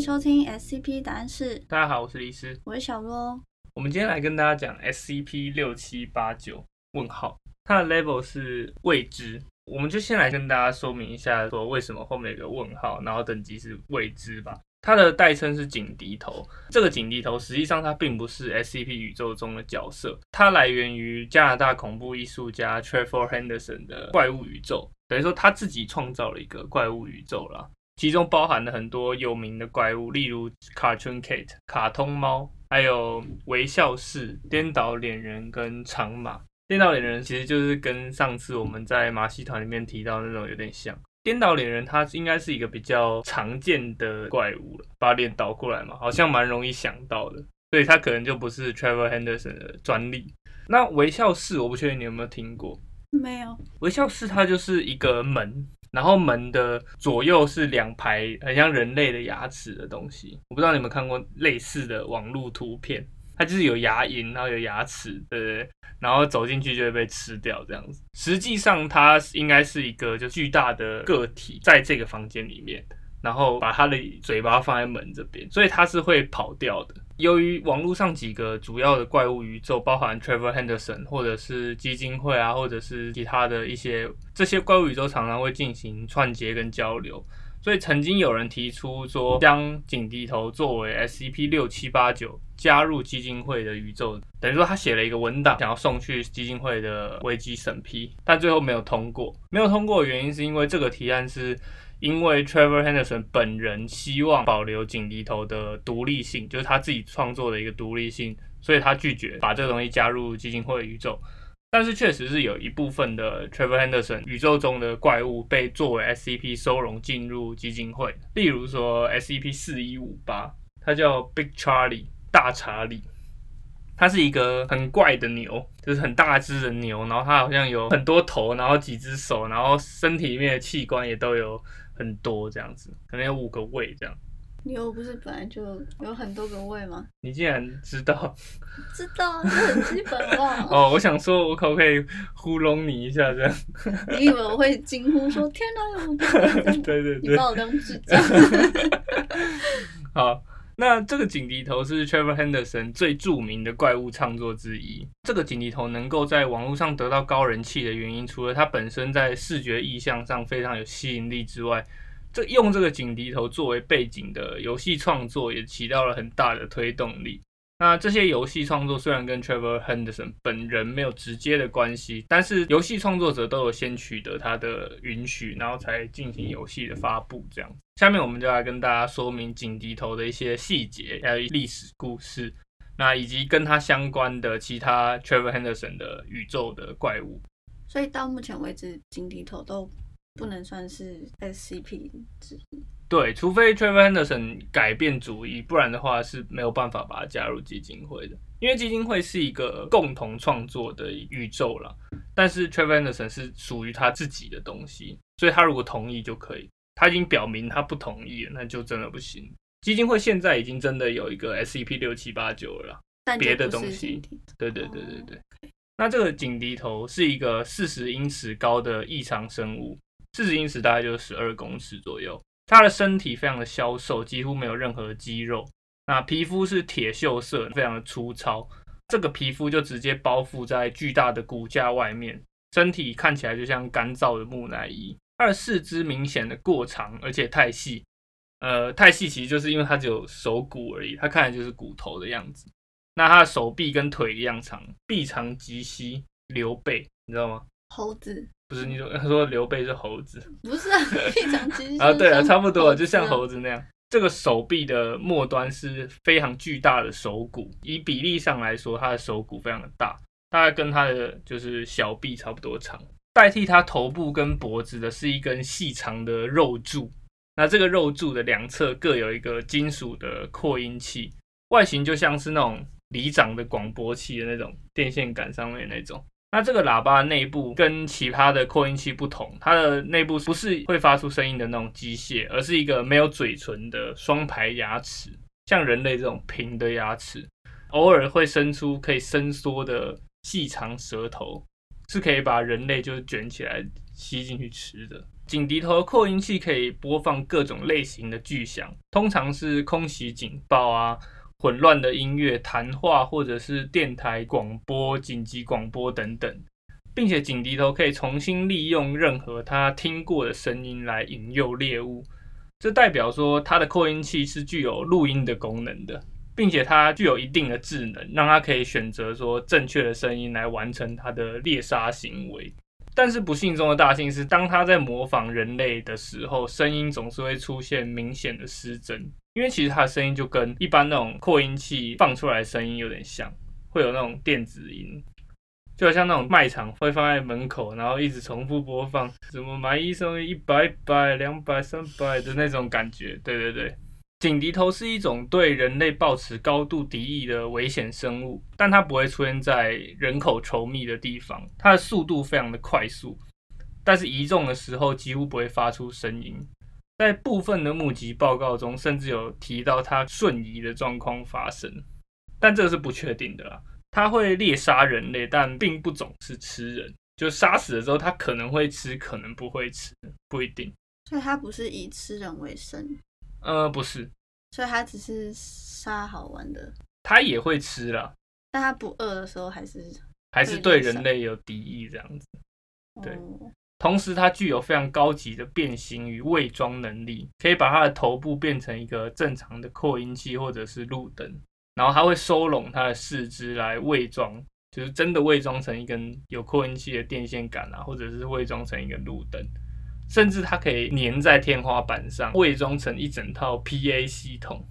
迎收听 SCP 答案室，大家好，我是李师。我是小罗。我们今天来跟大家讲 SCP 六七八九问号，它的 level 是未知。我们就先来跟大家说明一下，说为什么后面有个问号，然后等级是未知吧。它的代称是警笛头，这个警笛头实际上它并不是 SCP 宇宙中的角色，它来源于加拿大恐怖艺术家 Trevor Henderson 的怪物宇宙，等于说他自己创造了一个怪物宇宙啦，其中包含了很多有名的怪物，例如 Cartoon Kate 卡通猫，还有微笑式颠倒脸人跟长马。颠倒脸人其实就是跟上次我们在马戏团里面提到那种有点像。颠倒脸人，它应该是一个比较常见的怪物了，把脸倒过来嘛，好像蛮容易想到的，所以它可能就不是 Trevor Henderson 的专利。那微笑室，我不确定你有没有听过？没有。微笑室它就是一个门，然后门的左右是两排很像人类的牙齿的东西。我不知道你们看过类似的网络图片。它就是有牙龈，然后有牙齿，对不对？然后走进去就会被吃掉这样子。实际上，它应该是一个就巨大的个体，在这个房间里面，然后把它的嘴巴放在门这边，所以它是会跑掉的。由于网络上几个主要的怪物宇宙，包含 Trevor Henderson 或者是基金会啊，或者是其他的一些这些怪物宇宙，常常会进行串接跟交流。所以曾经有人提出说，将警笛头作为 SCP 六七八九加入基金会的宇宙，等于说他写了一个文档，想要送去基金会的危机审批，但最后没有通过。没有通过的原因是因为这个提案是因为 Trevor Henderson 本人希望保留警笛头的独立性，就是他自己创作的一个独立性，所以他拒绝把这个东西加入基金会宇宙。但是确实是有一部分的 Trevor Henderson 宇宙中的怪物被作为 SCP 收容进入基金会，例如说 SCP 四一五八，它叫 Big Charlie 大查理，它是一个很怪的牛，就是很大只的牛，然后它好像有很多头，然后几只手，然后身体里面的器官也都有很多这样子，可能有五个胃这样。牛不是本来就有很多个胃吗？你竟然知道？知道，这很基本哦。哦，我想说，我可不可以糊弄你一下这样？你以为我会惊呼说“天哪，有五个”？对对对，你把我当智障。好，那这个警笛头是 Trevor Henderson 最著名的怪物创作之一。这个警笛头能够在网络上得到高人气的原因，除了它本身在视觉意象上非常有吸引力之外，这用这个警笛头作为背景的游戏创作也起到了很大的推动力。那这些游戏创作虽然跟 Trevor Henderson 本人没有直接的关系，但是游戏创作者都有先取得他的允许，然后才进行游戏的发布。这样，下面我们就来跟大家说明警笛头的一些细节，还有历史故事，那以及跟他相关的其他 Trevor Henderson 的宇宙的怪物。所以到目前为止，警笛头都。不能算是 SCP 之一，对，除非 Trevor Henderson 改变主意，不然的话是没有办法把它加入基金会的。因为基金会是一个共同创作的宇宙了，但是 Trevor Henderson 是属于他自己的东西，所以他如果同意就可以。他已经表明他不同意了，那就真的不行。基金会现在已经真的有一个 SCP 六七八九了，别的东西。对对对对对。那这个警笛头是一个四十英尺高的异常生物。四十英尺大概就是十二公尺左右，它的身体非常的消瘦，几乎没有任何肌肉。那皮肤是铁锈色，非常的粗糙。这个皮肤就直接包覆在巨大的骨架外面，身体看起来就像干燥的木乃伊。它的四肢明显的过长，而且太细。呃，太细其实就是因为它只有手骨而已，它看起来就是骨头的样子。那它的手臂跟腿一样长，臂长及膝，刘备，你知道吗？猴子。不是你说他说刘备是猴子，不是啊，非常其实啊，对啊，差不多，就像猴子那样。这个手臂的末端是非常巨大的手骨，以比例上来说，它的手骨非常的大，大概跟它的就是小臂差不多长。代替它头部跟脖子的是一根细长的肉柱，那这个肉柱的两侧各有一个金属的扩音器，外形就像是那种里长的广播器的那种电线杆上面那种。那这个喇叭内部跟其他的扩音器不同，它的内部不是会发出声音的那种机械，而是一个没有嘴唇的双排牙齿，像人类这种平的牙齿，偶尔会伸出可以伸缩的细长舌头，是可以把人类就是卷起来吸进去吃的。警笛头扩音器可以播放各种类型的巨响，通常是空袭警报啊、混乱的音乐、谈话或者是电台广播、紧急广播等等，并且警笛头可以重新利用任何他听过的声音来引诱猎物。这代表说它的扩音器是具有录音的功能的，并且它具有一定的智能，让它可以选择说正确的声音来完成它的猎杀行为。但是不幸中的大幸是，当他在模仿人类的时候，声音总是会出现明显的失真，因为其实它的声音就跟一般那种扩音器放出来的声音有点像，会有那种电子音，就好像那种卖场会放在门口，然后一直重复播放，什么买一送一，一百百两百三百的那种感觉。对对对。警笛头是一种对人类抱持高度敌意的危险生物，但它不会出现在人口稠密的地方。它的速度非常的快速，但是移动的时候几乎不会发出声音。在部分的目击报告中，甚至有提到它瞬移的状况发生，但这个是不确定的啦。它会猎杀人类，但并不总是吃人。就杀死了之后，它可能会吃，可能不会吃，不一定。所以它不是以吃人为生。呃，不是，所以它只是杀好玩的，它也会吃啦，但它不饿的时候还是还是对人类有敌意这样子。对，哦同时它具有非常高级的变形与伪装能力，可以把它的头部变成一个正常的扩音器或者是路灯，然后它会收拢它的四肢来伪装，就是真的伪装成一根有扩音器的电线杆啊，或者是伪装成一个路灯。甚至它可以粘在天花板上，伪装成一整套 PA 系统，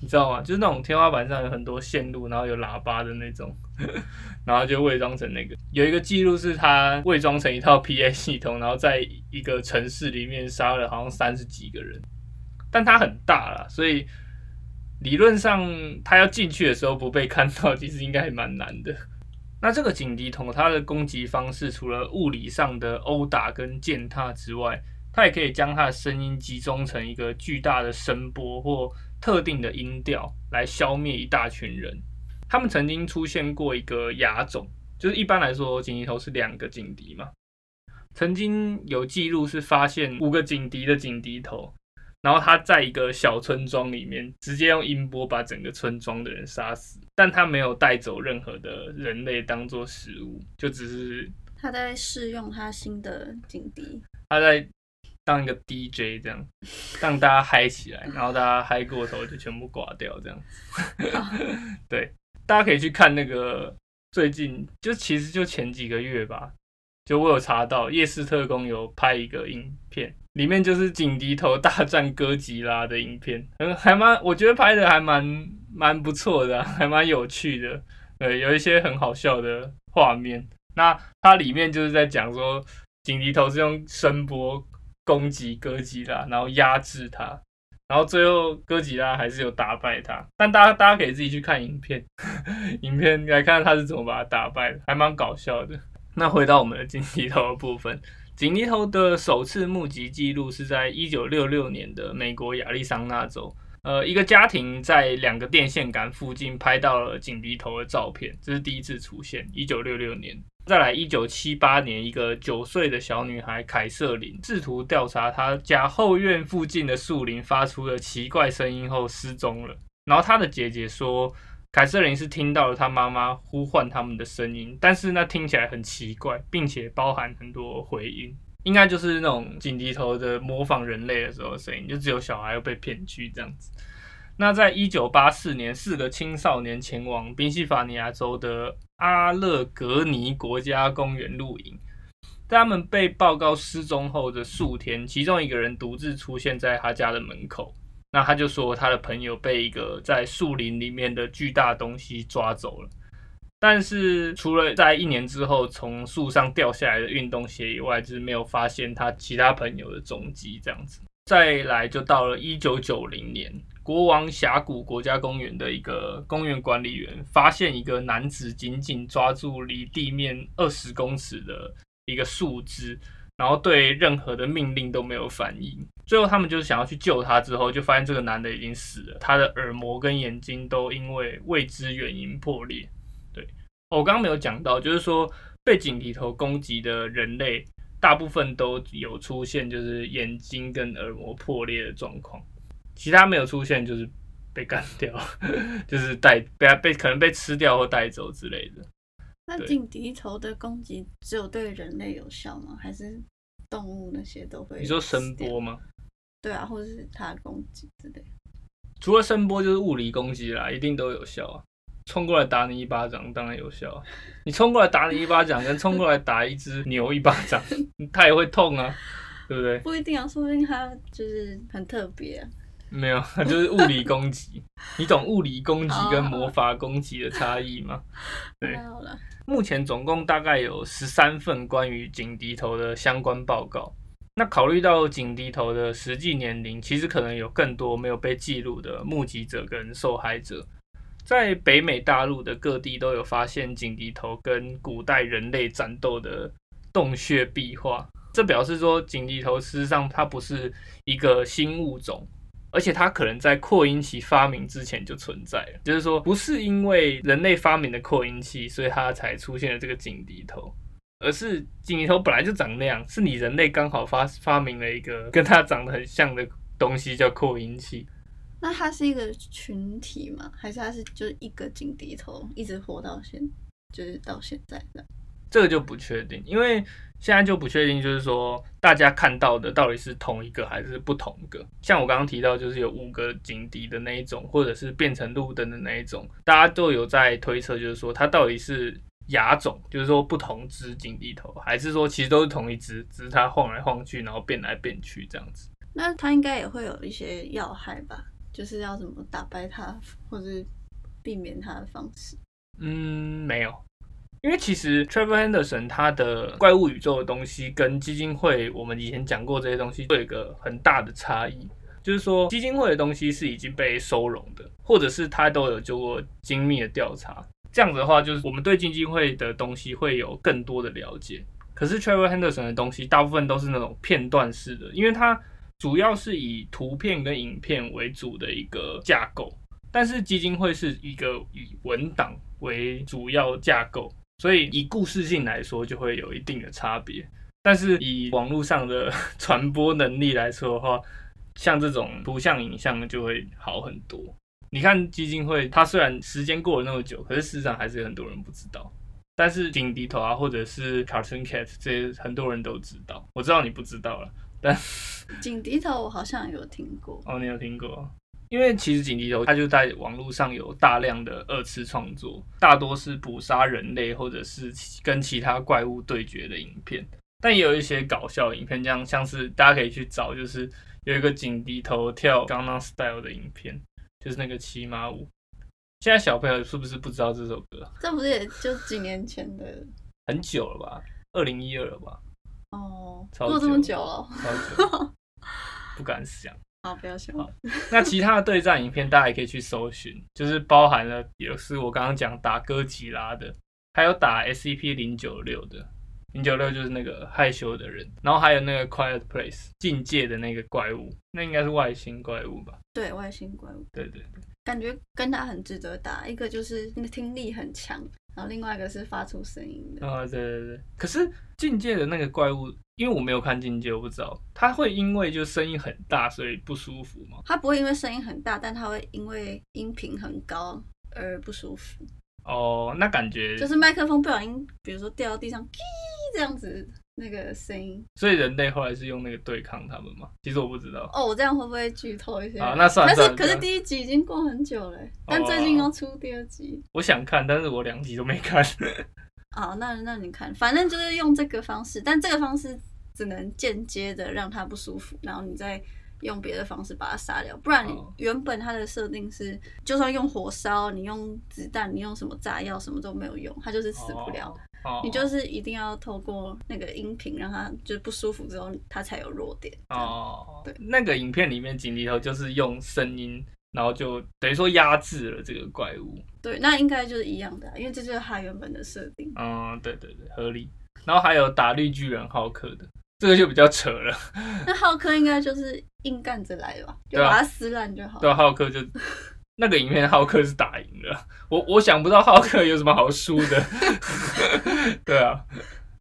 你知道吗？就是那种天花板上有很多线路，然后有喇叭的那种，然后就伪装成那个。有一个记录是他伪装成一套 PA 系统，然后在一个城市里面杀了好像三十几个人，但它很大啦，所以理论上他要进去的时候不被看到，其实应该还蛮难的。那这个警笛筒它的攻击方式，除了物理上的殴打跟践踏之外，它也可以将它的声音集中成一个巨大的声波或特定的音调，来消灭一大群人。他们曾经出现过一个亚种，就是一般来说警笛头是两个警笛嘛，曾经有记录是发现五个警笛的警笛头，然后他在一个小村庄里面直接用音波把整个村庄的人杀死，但他没有带走任何的人类当做食物，就只是他在试用他新的警笛，他在当一个 DJ 这样，让大家嗨起来，然后大家嗨过头就全部挂掉这样。对，大家可以去看那个最近就其实就前几个月吧，就我有查到夜市特工有拍一个影片，里面就是警笛头大战哥吉拉的影片，嗯，还蛮我觉得拍的还蛮蛮不错的啊、还蛮有趣的，对，有一些很好笑的画面。那它里面就是在讲说，警笛头是用声波攻击哥吉拉，然后压制它，然后最后哥吉拉还是有打败他。但大家大家可以自己去看影片，影片来看他是怎么把他打败的，还蛮搞笑的。那回到我们的警笛头的部分，警笛头的首次目击记录是在一九六六年的美国亚利桑那州。呃，一个家庭在两个电线杆附近拍到了警笛头的照片，这是第一次出现，一九六六年。再来，一九七八年，一个九岁的小女孩凯瑟琳试图调查她家后院附近的树林发出了奇怪声音后失踪了。然后她的姐姐说，凯瑟琳是听到了她妈妈呼唤他们的声音，但是那听起来很奇怪，并且包含很多回音，应该就是那种警笛头的模仿人类的时候的声音，就只有小孩又被骗去这样子。那在一九八四年，四个青少年前往宾夕法尼亚州的阿勒格尼国家公园露营。在他们被报告失踪后的数天，其中一个人独自出现在他家的门口。那他就说，他的朋友被一个在树林里面的巨大东西抓走了。但是除了在一年之后从树上掉下来的运动鞋以外，就是没有发现他其他朋友的踪迹。这样子，再来就到了一九九零年。国王峡谷国家公园的一个公园管理员发现一个男子紧紧抓住离地面二十公尺的一个树枝，然后对任何的命令都没有反应。最后他们就是想要去救他，之后就发现这个男的已经死了，他的耳膜跟眼睛都因为未知原因破裂。对，我刚刚没有讲到，就是说被警笛头攻击的人类，大部分都有出现就是眼睛跟耳膜破裂的状况，其他没有出现就是被干掉，就是带被被可能被吃掉或带走之类的。那对井敌头的攻击只有对人类有效吗？还是动物那些都会？你说声波？吗？对啊，或者是它的攻击之类的。除了声波就是物理攻击啦，一定都有效啊。冲过来打你一巴掌当然有效啊，你冲过来打你一巴掌，跟冲过来打一只牛一巴掌，它也会痛啊，对不对？不一定啊，说不定它就是很特别、啊。没有，它 就是物理攻击。你懂物理攻击跟魔法攻击的差异吗？对太好了，目前总共大概有十三份关于警笛头的相关报告。那考虑到警笛头的实际年龄，其实可能有更多没有被记录的目击者跟受害者。在北美大陆的各地都有发现警笛头跟古代人类战斗的洞穴壁画，这表示说警笛头事实上它不是一个新物种，而且它可能在扩音器发明之前就存在了，就是说不是因为人类发明的扩音器，所以它才出现了这个井敌头，而是井敌头本来就长那样，是你人类刚好发发明了一个跟它长得很像的东西叫扩音器。那它是一个群体吗？还是它是就是一个井敌头一直活到现，就是到现在的？这个就不确定，因为现在就不确定，就是说大家看到的到底是同一个还是不同个。像我刚刚提到，就是有五个警笛的那一种，或者是变成路灯的那一种，大家都有在推测，就是说它到底是牙种，就是说不同只警笛头，还是说其实都是同一只，只是它晃来晃去，然后变来变去这样子。那它应该也会有一些要害吧？就是要怎么打败它，或者是避免它的方式。嗯，没有，因为其实 Trevor Henderson 他的怪物宇宙的东西跟基金会我们以前讲过这些东西，会有一个很大的差异，就是说基金会的东西是已经被收容的，或者是他都有做过精密的调查。这样子的话，就是我们对基金会的东西会有更多的了解。可是 Trevor Henderson 的东西大部分都是那种片段式的，因为它主要是以图片跟影片为主的一个架构。但是基金会是一个以文档为主要架构，所以以故事性来说就会有一定的差别。但是以网络上的 传播能力来说的话，像这种图像、影像就会好很多。你看基金会，它虽然时间过了那么久，可是事实上还是有很多人不知道。但是井敌头啊，或者是 Cartoon Cat 这些很多人都知道。我知道你不知道了，但 井敌头我好像有听过，哦，你有听过？因为其实警笛头它就在网络上有大量的二次创作，大多是捕杀人类或者是跟其他怪物对决的影片，但也有一些搞笑影片，这样像是大家可以去找，就是有一个井敌头跳 Gangnam Style 的影片，就是那个骑马舞。现在小朋友是不是不知道这首歌？这不是也就几年前的很久了吧？二零一二了吧？哦，超过这么久久了，超久，不敢想。好，不要笑。那其他的对战影片，大家也可以去搜寻，就是包含了也是我刚刚讲打哥吉拉的，还有打 SCP 零九六的，零九六就是那个害羞的人，然后还有那个 Quiet Place 境界的那个怪物，那应该是外星怪物吧？对外星怪物，对对对，感觉跟他很值得打。一个就是那个听力很强，然后另外一个是发出声音的。啊、对对对。可是境界的那个怪物，因为我没有看境界，我不知道他会因为就声音很大所以不舒服吗？他不会因为声音很大，但他会因为音频很高而不舒服。哦，那感觉就是麦克风不小心，比如说掉到地上，叽这样子那个声音。所以人类后来是用那个对抗他们吗？其实我不知道。哦，我这样会不会剧透一些？啊那算了可是可是第一集已经过很久了，但最近要出第二集。我想看，但是我两集都没看。好，那那你看，反正就是用这个方式，但这个方式只能间接的让他不舒服，然后你再用别的方式把它杀掉。不然哦原本它的设定是，就算用火烧，你用子弹，你用什么炸药，什么都没有用，它就是死不了。哦。你就是一定要透过那个音频让它就是不舒服之后，它才有弱点。哦，对那个影片里面井里头就是用声音，然后就等于说压制了这个怪物。对，那应该就是一样的啊，因为这就是它原本的设定。嗯，对对对，合理。然后还有打绿巨人浩克的，这个就比较扯了。那浩克应该就是硬干着来吧，就把它撕烂就好。对啊，浩克就 那个影片，浩克是打赢了。我我想不到浩克有什么好输的。对啊，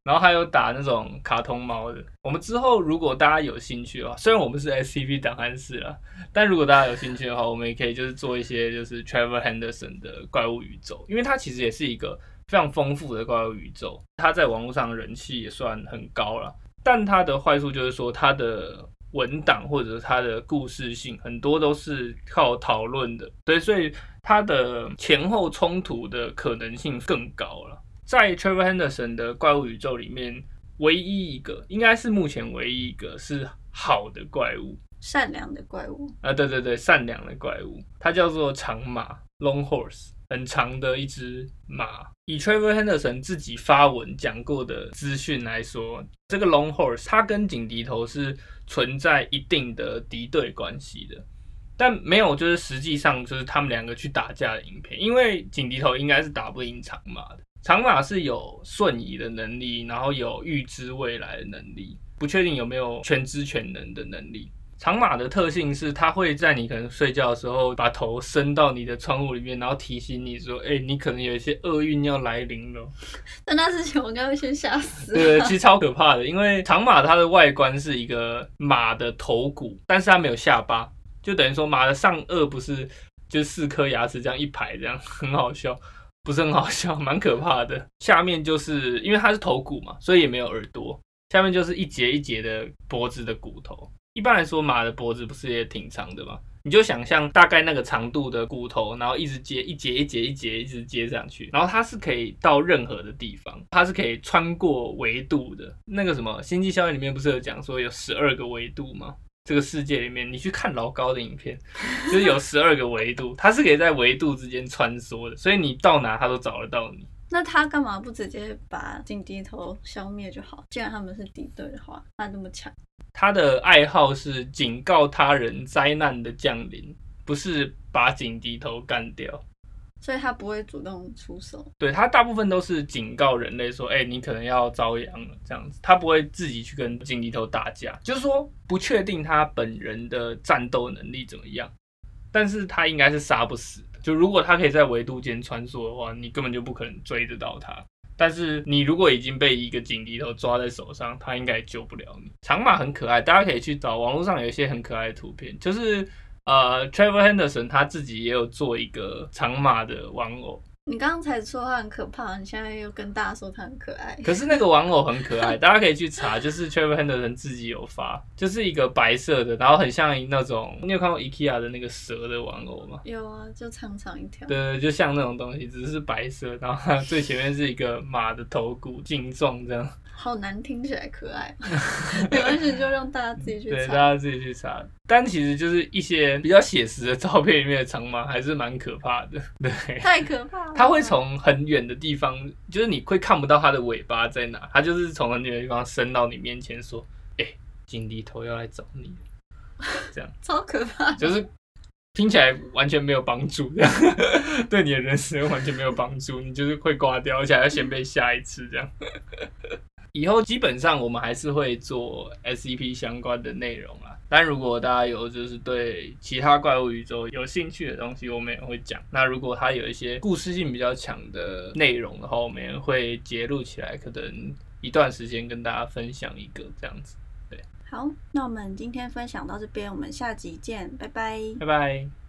然后还有打那种卡通猫的。我们之后如果大家有兴趣的话，虽然我们是 SCP 档案室啦，但如果大家有兴趣的话，我们也可以就是做一些就是 Trevor Henderson 的怪物宇宙，因为它其实也是一个非常丰富的怪物宇宙，它在网络上人气也算很高了。但它的坏处就是说它的文档或者它的故事性很多都是靠讨论的，对，所以它的前后冲突的可能性更高了。在 Trevor Henderson 的怪物宇宙里面，唯一一个应该是目前唯一一个是好的怪物，善良的怪物。啊，对对对，善良的怪物，它叫做长马 （Long Horse），很长的一只马。以 Trevor Henderson 自己发文讲过的资讯来说，这个 Long Horse 它跟警笛头是存在一定的敌对关系的，但没有就是实际上就是他们两个去打架的影片，因为警笛头应该是打不赢长马的。长马是有瞬移的能力，然后有预知未来的能力，不确定有没有全知全能的能力。长马的特性是，它会在你可能睡觉的时候，把头伸到你的窗户里面，然后提醒你说：“哎，你可能有一些厄运要来临了。”但那之前，我应该会先吓死。对，其实超可怕的，因为长马它的外观是一个马的头骨，但是它没有下巴，就等于说马的上颚不是就四颗牙齿这样一排，这样很好笑。不是很好笑，蛮可怕的。下面就是因为它是头骨嘛，所以也没有耳朵。下面就是一节一节的脖子的骨头。一般来说，马的脖子不是也挺长的吗？你就想象大概那个长度的骨头，然后一直接一节一节一节一直接上去，然后它是可以到任何的地方，它是可以穿过维度的。那个什么《星际效应》里面不是有讲说有十二个维度吗？这个世界里面，你去看老高的影片，就是有十二个维度，它是可以在维度之间穿梭的，所以你到哪它都找得到你。那他干嘛不直接把金低头消灭就好？既然他们是敌对的话，他那么强。他的爱好是警告他人灾难的降临，不是把警笛头干掉。所以他不会主动出手，对他大部分都是警告人类说：“哎，你可能要遭殃了。”这样子，他不会自己去跟警笛头打架，就是说不确定他本人的战斗能力怎么样，但是他应该是杀不死的。就如果他可以在维度间穿梭的话，你根本就不可能追得到他。但是你如果已经被一个警笛头抓在手上，他应该救不了你。长马很可爱，大家可以去找网络上有一些很可爱的图片，就是。呃，Trevor Henderson 他自己也有做一个长马的玩偶。你刚刚才说他很可怕，你现在又跟大家说他很可爱。可是那个玩偶很可爱，大家可以去查，就是 Trevor Henderson 自己有发，就是一个白色的，然后很像那种，你有看过 IKEA 的那个蛇的玩偶吗？有啊，就长长一条。对，就像那种东西，只是白色，然后最前面是一个马的头骨形状这样。好难听起来可爱，没关系，就让大家自己去查。对，大家自己去查。但其实就是一些比较写实的照片里面的长毛，还是蛮可怕的。对，太可怕了。它会从很远的地方，就是你会看不到它的尾巴在哪，它就是从很远的地方伸到你面前说：“哎，金地头要来找你。” 这样超可怕，就是听起来完全没有帮助，这样对你的人生完全没有帮助，你就是会挂掉，而且还要先被吓一次这样。以后基本上我们还是会做 SCP 相关的内容啊，但如果大家有就是对其他怪物宇宙有兴趣的东西，我们也会讲。那如果它有一些故事性比较强的内容的话，我们也会截录起来，可能一段时间跟大家分享一个这样子。对，好，那我们今天分享到这边，我们下集见，拜拜，拜拜。